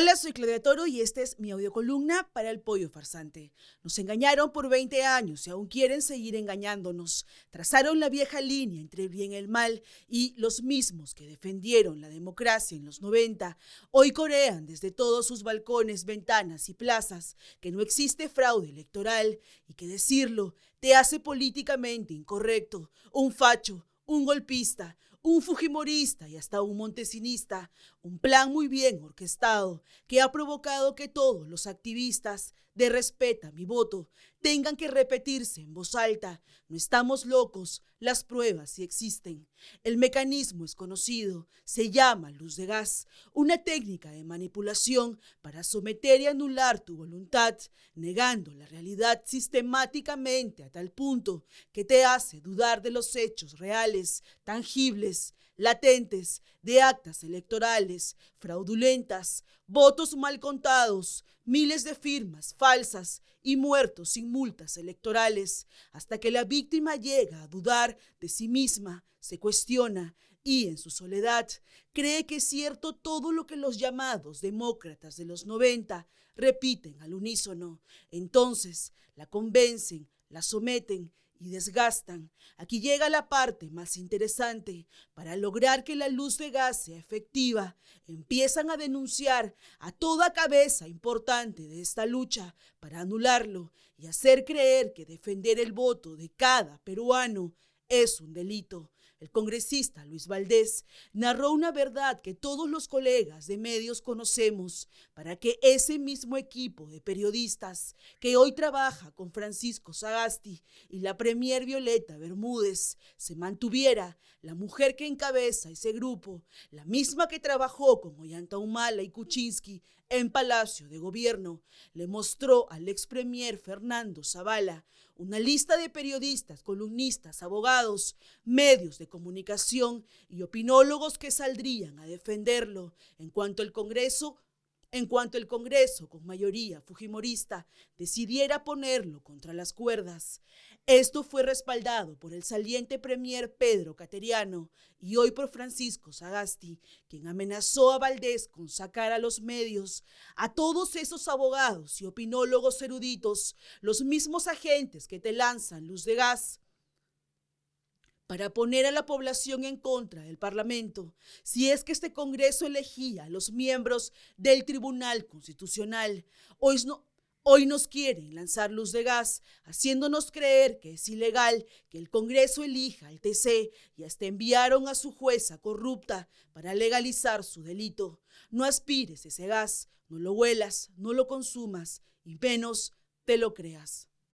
Hola, soy Claudia Toro y esta es mi audiocolumna para el pollo farsante. Nos engañaron por 20 años y aún quieren seguir engañándonos. Trazaron la vieja línea entre el bien y el mal y los mismos que defendieron la democracia en los 90 hoy corean desde todos sus balcones, ventanas y plazas que no existe fraude electoral y que decirlo te hace políticamente incorrecto, un facho, un golpista, un fujimorista y hasta un montesinista, un plan muy bien orquestado que ha provocado que todos los activistas de respeta mi voto tengan que repetirse en voz alta. No estamos locos, las pruebas sí existen. El mecanismo es conocido, se llama luz de gas, una técnica de manipulación para someter y anular tu voluntad, negando la realidad sistemáticamente a tal punto que te hace dudar de los hechos reales, tangibles, latentes, de actas electorales, fraudulentas, votos mal contados, miles de firmas falsas y muertos sin multas electorales, hasta que la víctima llega a dudar de sí misma, se cuestiona y en su soledad cree que es cierto todo lo que los llamados demócratas de los 90 repiten al unísono. Entonces la convencen, la someten y desgastan. Aquí llega la parte más interesante. Para lograr que la luz de gas sea efectiva, empiezan a denunciar a toda cabeza importante de esta lucha para anularlo y hacer creer que defender el voto de cada peruano es un delito. El congresista Luis Valdés narró una verdad que todos los colegas de medios conocemos para que ese mismo equipo de periodistas que hoy trabaja con Francisco Sagasti y la premier Violeta Bermúdez se mantuviera la mujer que encabeza ese grupo, la misma que trabajó con Ollanta y Kuczynski en Palacio de Gobierno, le mostró al ex premier Fernando Zavala una lista de periodistas, columnistas, medios de comunicación y opinólogos que saldrían a defenderlo en cuanto el Congreso en cuanto el Congreso, con mayoría fujimorista, decidiera ponerlo contra las cuerdas. Esto fue respaldado por el saliente premier Pedro Cateriano y hoy por Francisco Sagasti, quien amenazó a Valdés con sacar a los medios a todos esos abogados y opinólogos eruditos, los mismos agentes que te lanzan luz de gas para poner a la población en contra del Parlamento, si es que este Congreso elegía a los miembros del Tribunal Constitucional. Hoy, no, hoy nos quieren lanzar luz de gas, haciéndonos creer que es ilegal que el Congreso elija al TC y hasta enviaron a su jueza corrupta para legalizar su delito. No aspires ese gas, no lo huelas, no lo consumas y menos te lo creas.